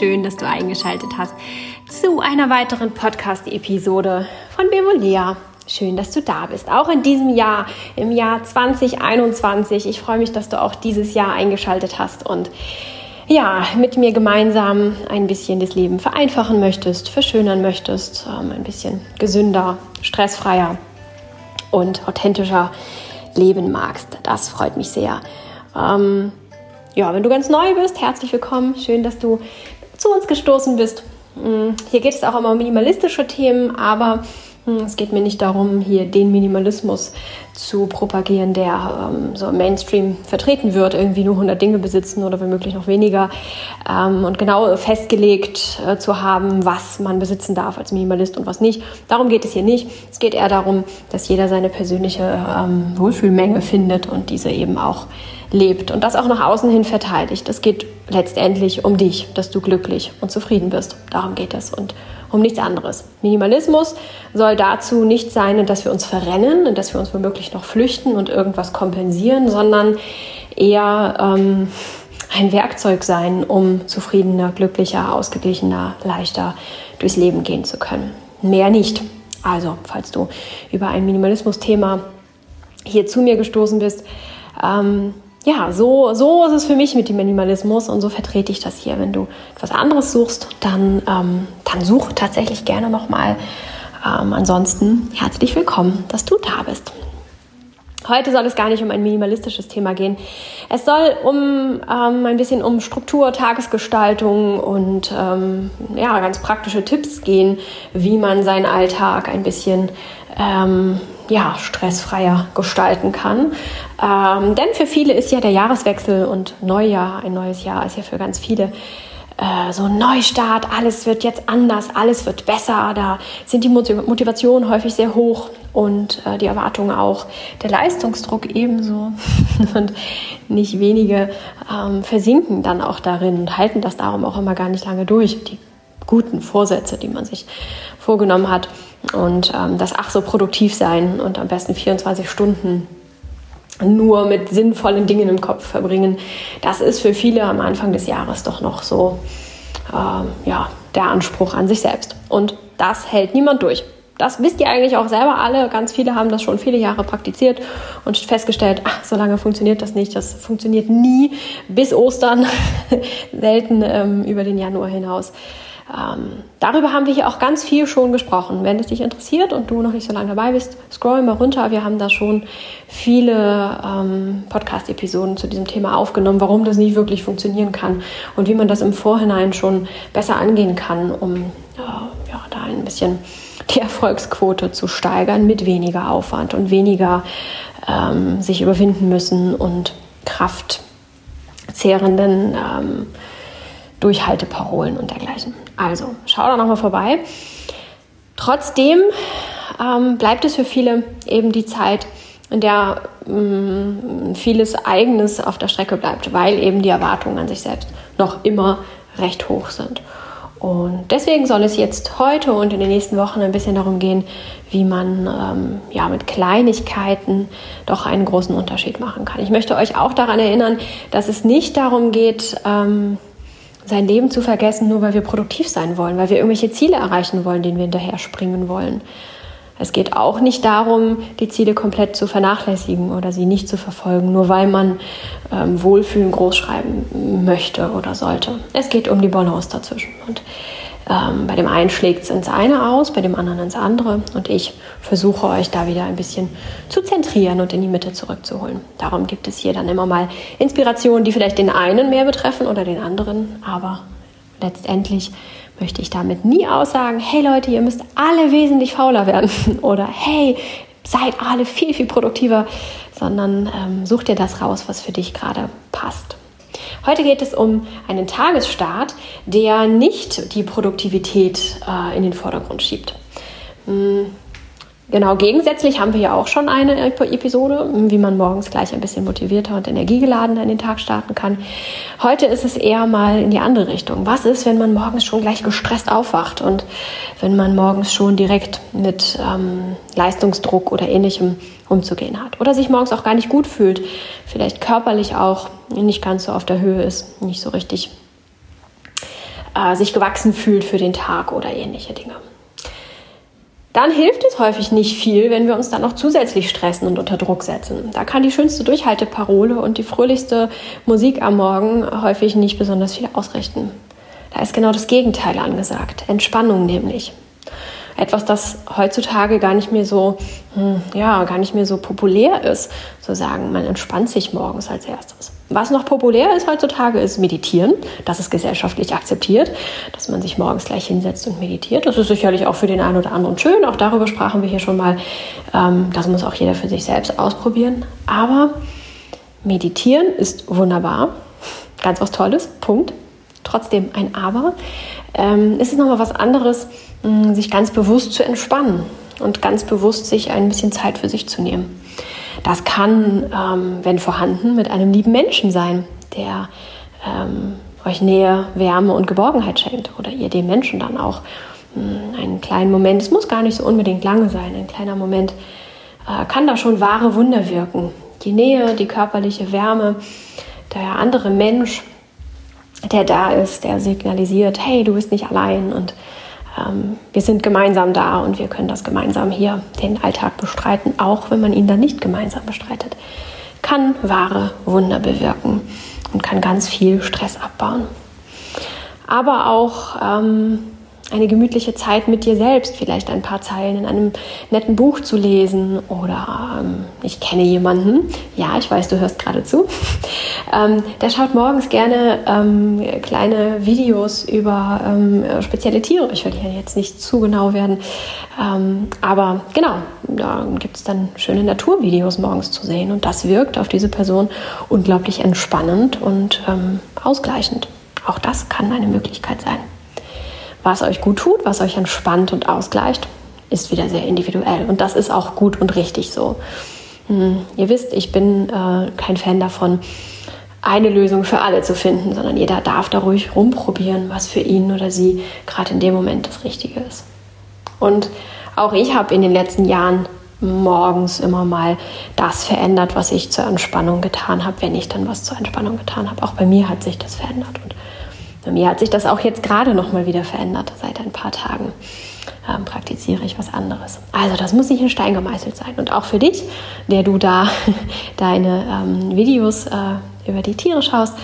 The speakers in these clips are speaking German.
Schön, dass du eingeschaltet hast zu einer weiteren Podcast-Episode von Bevolea. Schön, dass du da bist. Auch in diesem Jahr, im Jahr 2021. Ich freue mich, dass du auch dieses Jahr eingeschaltet hast und ja, mit mir gemeinsam ein bisschen das Leben vereinfachen möchtest, verschönern möchtest, ähm, ein bisschen gesünder, stressfreier und authentischer leben magst. Das freut mich sehr. Ähm, ja, wenn du ganz neu bist, herzlich willkommen. Schön, dass du zu uns gestoßen bist. Mm, hier geht es auch immer um minimalistische Themen, aber es geht mir nicht darum, hier den Minimalismus zu propagieren, der ähm, so im Mainstream vertreten wird, irgendwie nur 100 Dinge besitzen oder womöglich noch weniger ähm, und genau festgelegt äh, zu haben, was man besitzen darf als Minimalist und was nicht. Darum geht es hier nicht. Es geht eher darum, dass jeder seine persönliche ähm, Wohlfühlmenge findet und diese eben auch lebt und das auch nach außen hin verteidigt. Es geht letztendlich um dich, dass du glücklich und zufrieden bist. Darum geht es und um nichts anderes. Minimalismus soll dazu nicht sein, dass wir uns verrennen und dass wir uns womöglich noch flüchten und irgendwas kompensieren, sondern eher ähm, ein Werkzeug sein, um zufriedener, glücklicher, ausgeglichener, leichter durchs Leben gehen zu können. Mehr nicht. Also, falls du über ein Minimalismus-Thema hier zu mir gestoßen bist, ähm, ja, so, so ist es für mich mit dem Minimalismus und so vertrete ich das hier. Wenn du etwas anderes suchst, dann, ähm, dann such tatsächlich gerne nochmal. Ähm, ansonsten herzlich willkommen, dass du da bist. Heute soll es gar nicht um ein minimalistisches Thema gehen. Es soll um ähm, ein bisschen um Struktur, Tagesgestaltung und ähm, ja, ganz praktische Tipps gehen, wie man seinen Alltag ein bisschen ähm, ja, stressfreier gestalten kann. Ähm, denn für viele ist ja der Jahreswechsel und Neujahr, ein neues Jahr ist ja für ganz viele äh, so ein Neustart, alles wird jetzt anders, alles wird besser. Da sind die Motivationen häufig sehr hoch und äh, die Erwartungen auch, der Leistungsdruck ebenso. und nicht wenige ähm, versinken dann auch darin und halten das darum auch immer gar nicht lange durch. Die guten Vorsätze, die man sich vorgenommen hat und ähm, das ach so produktiv sein und am besten 24 Stunden nur mit sinnvollen Dingen im Kopf verbringen, das ist für viele am Anfang des Jahres doch noch so äh, ja, der Anspruch an sich selbst. Und das hält niemand durch. Das wisst ihr eigentlich auch selber alle. Ganz viele haben das schon viele Jahre praktiziert und festgestellt, ach, so lange funktioniert das nicht. Das funktioniert nie bis Ostern, selten ähm, über den Januar hinaus. Ähm, darüber haben wir hier auch ganz viel schon gesprochen. Wenn es dich interessiert und du noch nicht so lange dabei bist, scroll mal runter. Wir haben da schon viele ähm, Podcast-Episoden zu diesem Thema aufgenommen, warum das nicht wirklich funktionieren kann und wie man das im Vorhinein schon besser angehen kann, um äh, ja, da ein bisschen die Erfolgsquote zu steigern mit weniger Aufwand und weniger ähm, sich überwinden müssen und kraftzehrenden ähm, Durchhalteparolen und dergleichen. Also, schau da nochmal vorbei. Trotzdem ähm, bleibt es für viele eben die Zeit, in der ähm, vieles Eigenes auf der Strecke bleibt, weil eben die Erwartungen an sich selbst noch immer recht hoch sind. Und deswegen soll es jetzt heute und in den nächsten Wochen ein bisschen darum gehen, wie man ähm, ja, mit Kleinigkeiten doch einen großen Unterschied machen kann. Ich möchte euch auch daran erinnern, dass es nicht darum geht, ähm, sein Leben zu vergessen, nur weil wir produktiv sein wollen, weil wir irgendwelche Ziele erreichen wollen, denen wir hinterher springen wollen. Es geht auch nicht darum, die Ziele komplett zu vernachlässigen oder sie nicht zu verfolgen, nur weil man ähm, Wohlfühlen großschreiben möchte oder sollte. Es geht um die Balance dazwischen. Und ähm, bei dem einen schlägt es ins eine aus, bei dem anderen ins andere. Und ich versuche euch da wieder ein bisschen zu zentrieren und in die Mitte zurückzuholen. Darum gibt es hier dann immer mal Inspirationen, die vielleicht den einen mehr betreffen oder den anderen. Aber letztendlich möchte ich damit nie aussagen, hey Leute, ihr müsst alle wesentlich fauler werden oder hey, seid alle viel, viel produktiver, sondern ähm, such dir das raus, was für dich gerade passt. Heute geht es um einen Tagesstart, der nicht die Produktivität äh, in den Vordergrund schiebt. Genau, gegensätzlich haben wir ja auch schon eine Episode, wie man morgens gleich ein bisschen motivierter und energiegeladener in den Tag starten kann. Heute ist es eher mal in die andere Richtung. Was ist, wenn man morgens schon gleich gestresst aufwacht und wenn man morgens schon direkt mit ähm, Leistungsdruck oder ähnlichem umzugehen hat oder sich morgens auch gar nicht gut fühlt, vielleicht körperlich auch nicht ganz so auf der Höhe ist, nicht so richtig äh, sich gewachsen fühlt für den Tag oder ähnliche Dinge dann hilft es häufig nicht viel, wenn wir uns dann noch zusätzlich stressen und unter Druck setzen. Da kann die schönste Durchhalteparole und die fröhlichste Musik am Morgen häufig nicht besonders viel ausrichten. Da ist genau das Gegenteil angesagt. Entspannung nämlich. Etwas, das heutzutage gar nicht mehr so, hm, ja, gar nicht mehr so populär ist, zu sagen, man entspannt sich morgens als erstes. Was noch populär ist heutzutage, ist Meditieren. Das ist gesellschaftlich akzeptiert, dass man sich morgens gleich hinsetzt und meditiert. Das ist sicherlich auch für den einen oder anderen schön. Auch darüber sprachen wir hier schon mal. Ähm, das muss auch jeder für sich selbst ausprobieren. Aber Meditieren ist wunderbar. Ganz was Tolles. Punkt. Trotzdem ein Aber. Ähm, ist es nochmal was anderes, sich ganz bewusst zu entspannen und ganz bewusst sich ein bisschen Zeit für sich zu nehmen. Das kann, ähm, wenn vorhanden, mit einem lieben Menschen sein, der ähm, euch Nähe, Wärme und Geborgenheit schenkt oder ihr dem Menschen dann auch mh, hm, einen kleinen Moment, es muss gar nicht so unbedingt lange sein, ein kleiner Moment äh, kann da schon wahre Wunder wirken. Die Nähe, die körperliche Wärme, der andere Mensch, der da ist, der signalisiert, hey, du bist nicht allein und ähm, wir sind gemeinsam da und wir können das gemeinsam hier den Alltag bestreiten, auch wenn man ihn dann nicht gemeinsam bestreitet. Kann wahre Wunder bewirken und kann ganz viel Stress abbauen. Aber auch ähm, eine gemütliche Zeit mit dir selbst, vielleicht ein paar Zeilen in einem netten Buch zu lesen oder ähm, ich kenne jemanden, ja, ich weiß, du hörst gerade zu, ähm, der schaut morgens gerne ähm, kleine Videos über ähm, spezielle Tiere. Ich will hier jetzt nicht zu genau werden, ähm, aber genau, da gibt es dann schöne Naturvideos morgens zu sehen und das wirkt auf diese Person unglaublich entspannend und ähm, ausgleichend. Auch das kann eine Möglichkeit sein. Was euch gut tut, was euch entspannt und ausgleicht, ist wieder sehr individuell. Und das ist auch gut und richtig so. Hm, ihr wisst, ich bin äh, kein Fan davon, eine Lösung für alle zu finden, sondern jeder darf da ruhig rumprobieren, was für ihn oder sie gerade in dem Moment das Richtige ist. Und auch ich habe in den letzten Jahren morgens immer mal das verändert, was ich zur Entspannung getan habe, wenn ich dann was zur Entspannung getan habe. Auch bei mir hat sich das verändert. Und bei mir hat sich das auch jetzt gerade noch mal wieder verändert. Seit ein paar Tagen ähm, praktiziere ich was anderes. Also das muss nicht in Stein gemeißelt sein. Und auch für dich, der du da deine ähm, Videos äh, über die Tiere schaust,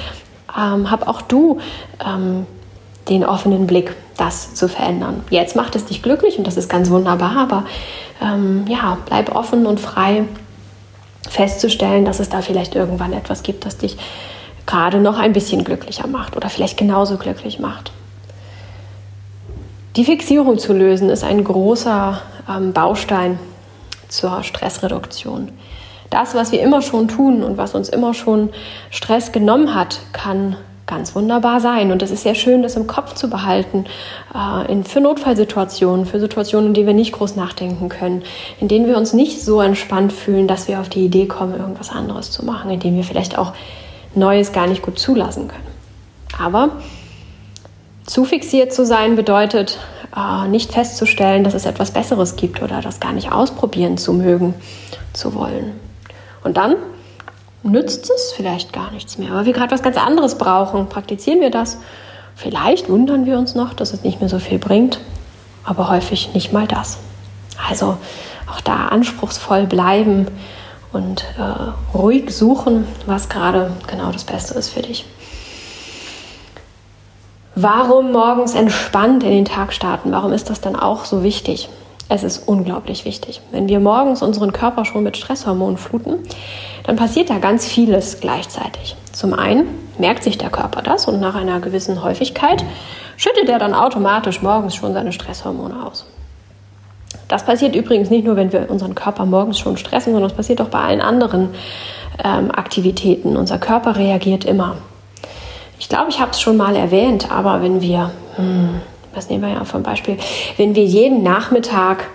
ähm, hab auch du ähm, den offenen Blick, das zu verändern. Jetzt macht es dich glücklich und das ist ganz wunderbar, aber ähm, ja, bleib offen und frei festzustellen, dass es da vielleicht irgendwann etwas gibt, das dich gerade noch ein bisschen glücklicher macht oder vielleicht genauso glücklich macht. Die Fixierung zu lösen ist ein großer ähm, Baustein zur Stressreduktion. Das, was wir immer schon tun und was uns immer schon Stress genommen hat, kann ganz wunderbar sein. Und es ist sehr schön, das im Kopf zu behalten, äh, in, für Notfallsituationen, für Situationen, in denen wir nicht groß nachdenken können, in denen wir uns nicht so entspannt fühlen, dass wir auf die Idee kommen, irgendwas anderes zu machen, in denen wir vielleicht auch Neues gar nicht gut zulassen können. Aber zu fixiert zu sein bedeutet äh, nicht festzustellen, dass es etwas Besseres gibt oder das gar nicht ausprobieren zu mögen, zu wollen. Und dann nützt es vielleicht gar nichts mehr, weil wir gerade was ganz anderes brauchen. Praktizieren wir das? Vielleicht wundern wir uns noch, dass es nicht mehr so viel bringt, aber häufig nicht mal das. Also auch da anspruchsvoll bleiben, und äh, ruhig suchen, was gerade genau das Beste ist für dich. Warum morgens entspannt in den Tag starten? Warum ist das dann auch so wichtig? Es ist unglaublich wichtig. Wenn wir morgens unseren Körper schon mit Stresshormonen fluten, dann passiert da ganz vieles gleichzeitig. Zum einen merkt sich der Körper das und nach einer gewissen Häufigkeit schüttet er dann automatisch morgens schon seine Stresshormone aus. Das passiert übrigens nicht nur, wenn wir unseren Körper morgens schon stressen, sondern es passiert auch bei allen anderen ähm, Aktivitäten. Unser Körper reagiert immer. Ich glaube, ich habe es schon mal erwähnt, aber wenn wir, hm, was nehmen wir ja vom Beispiel, wenn wir jeden Nachmittag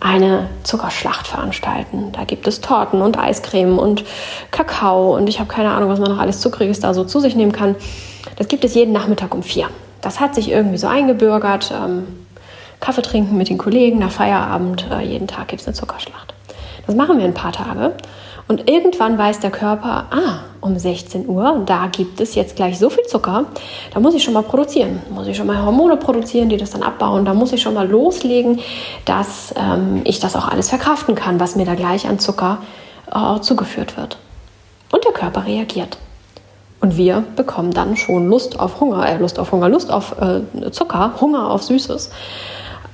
eine Zuckerschlacht veranstalten. Da gibt es Torten und Eiscreme und Kakao und ich habe keine Ahnung, was man noch alles Zuckriges da so zu sich nehmen kann. Das gibt es jeden Nachmittag um vier. Das hat sich irgendwie so eingebürgert. Ähm, Kaffee trinken mit den Kollegen nach Feierabend. Äh, jeden Tag gibt es eine Zuckerschlacht. Das machen wir ein paar Tage. Und irgendwann weiß der Körper, ah, um 16 Uhr, da gibt es jetzt gleich so viel Zucker, da muss ich schon mal produzieren. Muss ich schon mal Hormone produzieren, die das dann abbauen. Da muss ich schon mal loslegen, dass ähm, ich das auch alles verkraften kann, was mir da gleich an Zucker äh, zugeführt wird. Und der Körper reagiert. Und wir bekommen dann schon Lust auf Hunger, äh, Lust auf Hunger, Lust auf äh, Zucker, Hunger auf Süßes,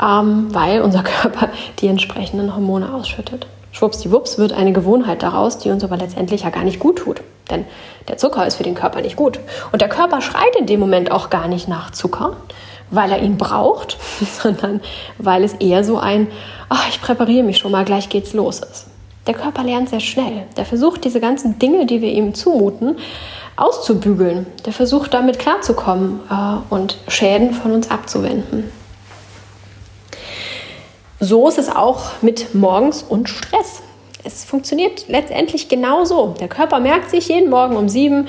ähm, weil unser Körper die entsprechenden Hormone ausschüttet. Schwuppsdiwupps wird eine Gewohnheit daraus, die uns aber letztendlich ja gar nicht gut tut. Denn der Zucker ist für den Körper nicht gut. Und der Körper schreit in dem Moment auch gar nicht nach Zucker, weil er ihn braucht, sondern weil es eher so ein, ach, ich präpariere mich schon mal, gleich geht's los ist. Der Körper lernt sehr schnell. Der versucht diese ganzen Dinge, die wir ihm zumuten, auszubügeln. Der versucht damit klarzukommen äh, und Schäden von uns abzuwenden. So ist es auch mit morgens und Stress. Es funktioniert letztendlich genauso. Der Körper merkt sich jeden Morgen um sieben,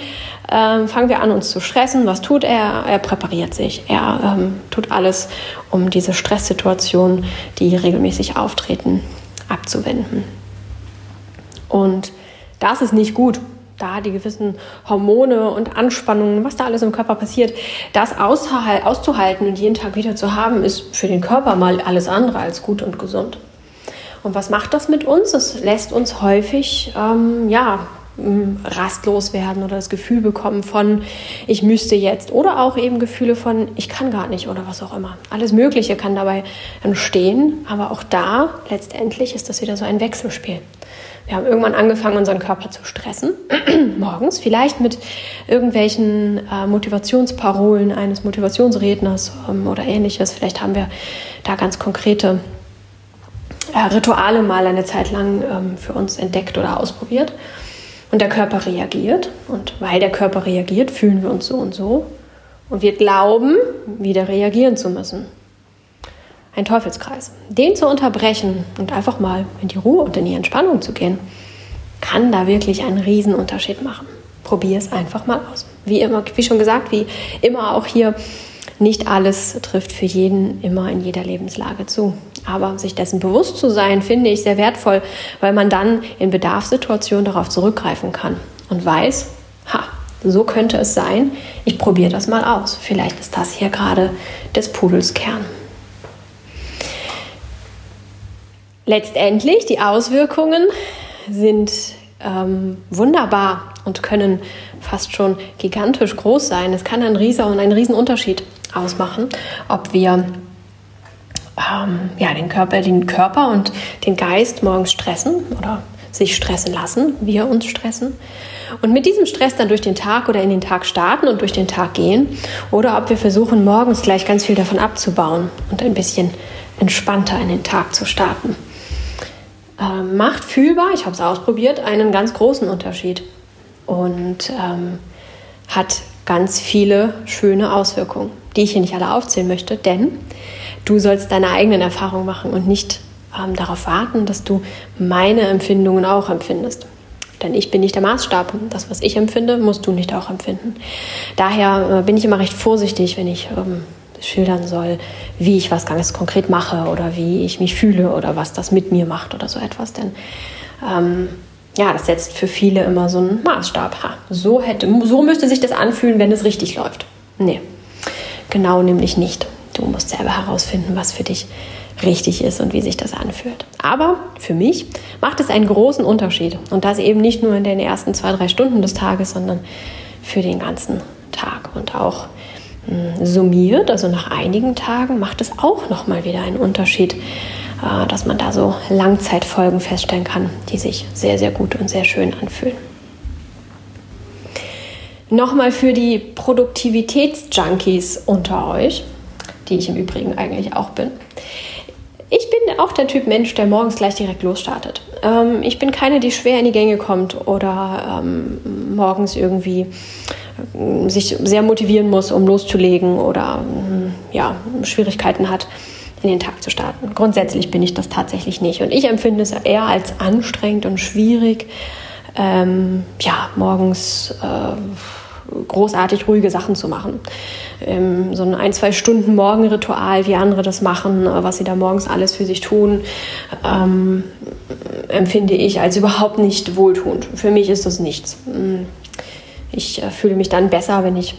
äh, fangen wir an, uns zu stressen. Was tut er? Er präpariert sich. Er ähm, tut alles, um diese Stresssituationen, die regelmäßig auftreten, abzuwenden. Und das ist nicht gut da die gewissen Hormone und Anspannungen, was da alles im Körper passiert, das auszuhalten und jeden Tag wieder zu haben, ist für den Körper mal alles andere als gut und gesund. Und was macht das mit uns? Es lässt uns häufig ähm, ja, rastlos werden oder das Gefühl bekommen von, ich müsste jetzt oder auch eben Gefühle von, ich kann gar nicht oder was auch immer. Alles Mögliche kann dabei entstehen, aber auch da letztendlich ist das wieder so ein Wechselspiel. Wir haben irgendwann angefangen, unseren Körper zu stressen, morgens, vielleicht mit irgendwelchen äh, Motivationsparolen eines Motivationsredners ähm, oder ähnliches. Vielleicht haben wir da ganz konkrete äh, Rituale mal eine Zeit lang ähm, für uns entdeckt oder ausprobiert. Und der Körper reagiert. Und weil der Körper reagiert, fühlen wir uns so und so. Und wir glauben, wieder reagieren zu müssen ein Teufelskreis. Den zu unterbrechen und einfach mal in die Ruhe und in die Entspannung zu gehen, kann da wirklich einen Riesenunterschied machen. Probier es einfach mal aus. Wie immer, wie schon gesagt, wie immer auch hier, nicht alles trifft für jeden immer in jeder Lebenslage zu. Aber sich dessen bewusst zu sein, finde ich sehr wertvoll, weil man dann in Bedarfssituationen darauf zurückgreifen kann und weiß, ha, so könnte es sein, ich probiere das mal aus. Vielleicht ist das hier gerade des Pudels Kern. Letztendlich, die Auswirkungen sind ähm, wunderbar und können fast schon gigantisch groß sein. Es kann ein riesen und einen riesen Unterschied ausmachen, ob wir ähm, ja, den, Körper, den Körper und den Geist morgens stressen oder sich stressen lassen, wir uns stressen. Und mit diesem Stress dann durch den Tag oder in den Tag starten und durch den Tag gehen. Oder ob wir versuchen, morgens gleich ganz viel davon abzubauen und ein bisschen entspannter in den Tag zu starten äh, macht fühlbar, ich habe es ausprobiert, einen ganz großen Unterschied und ähm, hat ganz viele schöne Auswirkungen, die ich hier nicht alle aufzählen möchte, denn du sollst deine eigenen Erfahrungen machen und nicht ähm, darauf warten, dass du meine Empfindungen auch empfindest. Denn ich bin nicht der Maßstab. Das, was ich empfinde, musst du nicht auch empfinden. Daher äh, bin ich immer recht vorsichtig, wenn ich ähm, schildern soll, wie ich was ganz konkret mache oder wie ich mich fühle oder was das mit mir macht oder so etwas. Denn ähm, ja, das setzt für viele immer so einen Maßstab. Ha, so, hätte, so müsste sich das anfühlen, wenn es richtig läuft. Nee, genau nämlich nicht. Du musst selber herausfinden, was für dich richtig ist und wie sich das anfühlt. Aber für mich macht es einen großen Unterschied. Und das eben nicht nur in den ersten zwei, drei Stunden des Tages, sondern für den ganzen Tag und auch summiert, also nach einigen Tagen, macht es auch nochmal wieder einen Unterschied, äh, dass man da so Langzeitfolgen feststellen kann, die sich sehr, sehr gut und sehr schön anfühlen. Nochmal für die Produktivitätsjunkies unter euch, die ich im Übrigen eigentlich auch bin. Auch der Typ Mensch, der morgens gleich direkt losstartet. Ähm, ich bin keine, die schwer in die Gänge kommt oder ähm, morgens irgendwie sich sehr motivieren muss, um loszulegen oder ja, Schwierigkeiten hat, in den Tag zu starten. Grundsätzlich bin ich das tatsächlich nicht. Und ich empfinde es eher als anstrengend und schwierig, ähm, ja, morgens äh, großartig ruhige Sachen zu machen. Ähm, so ein ein, zwei Stunden Morgenritual, wie andere das machen, äh, was sie da morgens alles für sich tun, ähm, empfinde ich als überhaupt nicht wohltuend. Für mich ist das nichts. Mm. Ich äh, fühle mich dann besser, wenn ich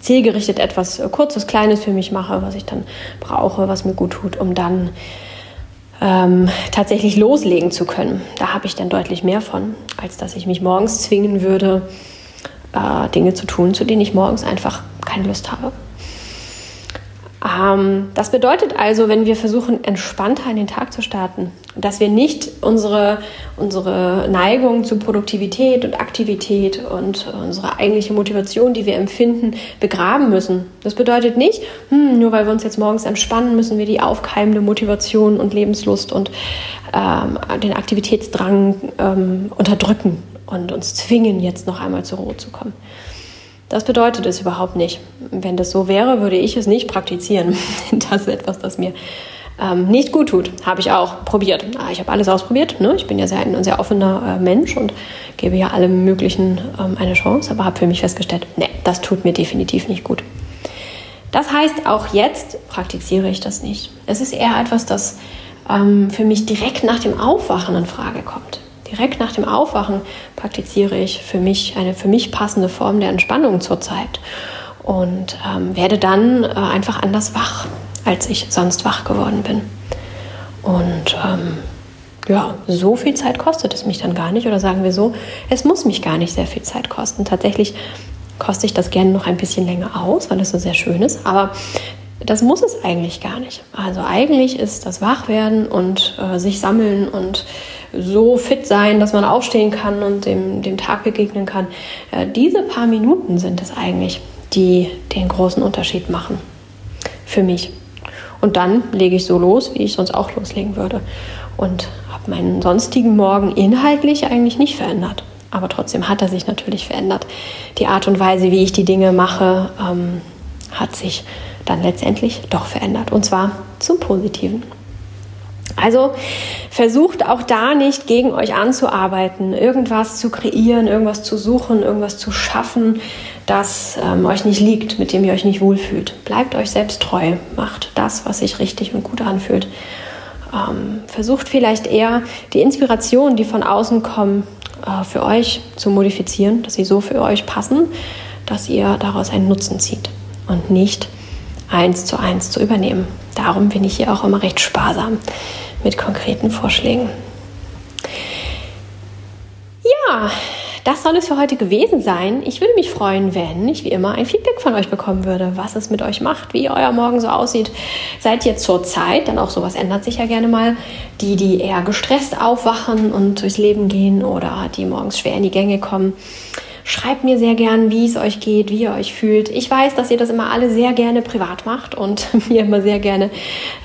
zielgerichtet etwas äh, Kurzes, Kleines für mich mache, was ich dann brauche, was mir gut tut, um dann ähm, tatsächlich loslegen zu können. Da habe ich dann deutlich mehr von, als dass ich mich morgens zwingen würde, äh, Dinge zu tun, zu denen ich morgens einfach keine Lust habe. Ähm, das bedeutet also, wenn wir versuchen, entspannter in den Tag zu starten, dass wir nicht unsere, unsere Neigung zu Produktivität und Aktivität und unsere eigentliche Motivation, die wir empfinden, begraben müssen. Das bedeutet nicht, hm, nur weil wir uns jetzt morgens entspannen, müssen wir die aufkeimende Motivation und Lebenslust und ähm, den Aktivitätsdrang ähm, unterdrücken und uns zwingen, jetzt noch einmal zur Ruhe zu kommen. Das bedeutet es überhaupt nicht. Wenn das so wäre, würde ich es nicht praktizieren. Das ist etwas, das mir ähm, nicht gut tut. Habe ich auch probiert. Ah, ich habe alles ausprobiert. Ne? Ich bin ja sehr, ein sehr offener äh, Mensch und gebe ja allem Möglichen ähm, eine Chance, aber habe für mich festgestellt, nee, das tut mir definitiv nicht gut. Das heißt, auch jetzt praktiziere ich das nicht. Es ist eher etwas, das ähm, für mich direkt nach dem Aufwachen in Frage kommt. Direkt nach dem Aufwachen praktiziere ich für mich eine für mich passende Form der Entspannung zurzeit und ähm, werde dann äh, einfach anders wach, als ich sonst wach geworden bin. Und ähm, ja, so viel Zeit kostet es mich dann gar nicht. Oder sagen wir so, es muss mich gar nicht sehr viel Zeit kosten. Tatsächlich koste ich das gerne noch ein bisschen länger aus, weil es so sehr schön ist. Aber das muss es eigentlich gar nicht. Also eigentlich ist das Wachwerden und äh, sich sammeln und so fit sein, dass man aufstehen kann und dem, dem Tag begegnen kann. Äh, diese paar Minuten sind es eigentlich, die den großen Unterschied machen. Für mich. Und dann lege ich so los, wie ich sonst auch loslegen würde. Und habe meinen sonstigen Morgen inhaltlich eigentlich nicht verändert. Aber trotzdem hat er sich natürlich verändert. Die Art und Weise, wie ich die Dinge mache, ähm, hat sich dann letztendlich doch verändert. Und zwar zum Positiven. Also versucht auch da nicht gegen euch anzuarbeiten, irgendwas zu kreieren, irgendwas zu suchen, irgendwas zu schaffen, das ähm, euch nicht liegt, mit dem ihr euch nicht wohlfühlt. Bleibt euch selbst treu, macht das, was sich richtig und gut anfühlt. Ähm, versucht vielleicht eher die Inspiration, die von außen kommen, äh, für euch zu modifizieren, dass sie so für euch passen, dass ihr daraus einen Nutzen zieht und nicht eins zu eins zu übernehmen. Darum bin ich hier auch immer recht sparsam mit konkreten Vorschlägen. Ja, das soll es für heute gewesen sein. Ich würde mich freuen, wenn ich wie immer ein Feedback von euch bekommen würde, was es mit euch macht, wie euer Morgen so aussieht. Seid ihr zur Zeit, denn auch sowas ändert sich ja gerne mal, die, die eher gestresst aufwachen und durchs Leben gehen oder die morgens schwer in die Gänge kommen. Schreibt mir sehr gern, wie es euch geht, wie ihr euch fühlt. Ich weiß, dass ihr das immer alle sehr gerne privat macht und mir immer sehr gerne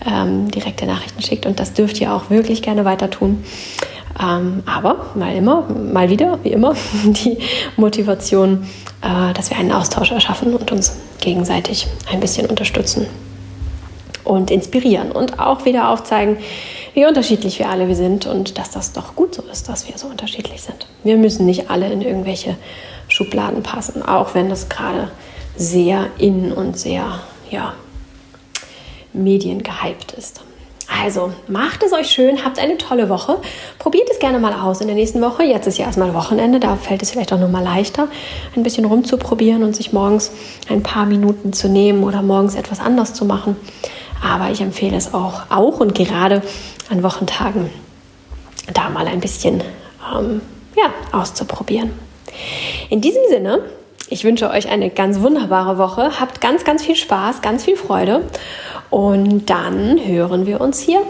ähm, direkte Nachrichten schickt und das dürft ihr auch wirklich gerne weiter tun. Ähm, aber mal immer, mal wieder, wie immer, die Motivation, äh, dass wir einen Austausch erschaffen und uns gegenseitig ein bisschen unterstützen und inspirieren und auch wieder aufzeigen, wie unterschiedlich wir alle sind und dass das doch gut so ist, dass wir so unterschiedlich sind. Wir müssen nicht alle in irgendwelche Schubladen passen, auch wenn das gerade sehr in und sehr ja, mediengehypt ist. Also macht es euch schön, habt eine tolle Woche. Probiert es gerne mal aus in der nächsten Woche. Jetzt ist ja erstmal Wochenende, da fällt es vielleicht auch nochmal leichter, ein bisschen rumzuprobieren und sich morgens ein paar Minuten zu nehmen oder morgens etwas anders zu machen. Aber ich empfehle es auch, auch und gerade an Wochentagen da mal ein bisschen ähm, ja, auszuprobieren. In diesem Sinne, ich wünsche euch eine ganz wunderbare Woche. Habt ganz, ganz viel Spaß, ganz viel Freude. Und dann hören wir uns hier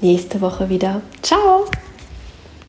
nächste Woche wieder. Ciao!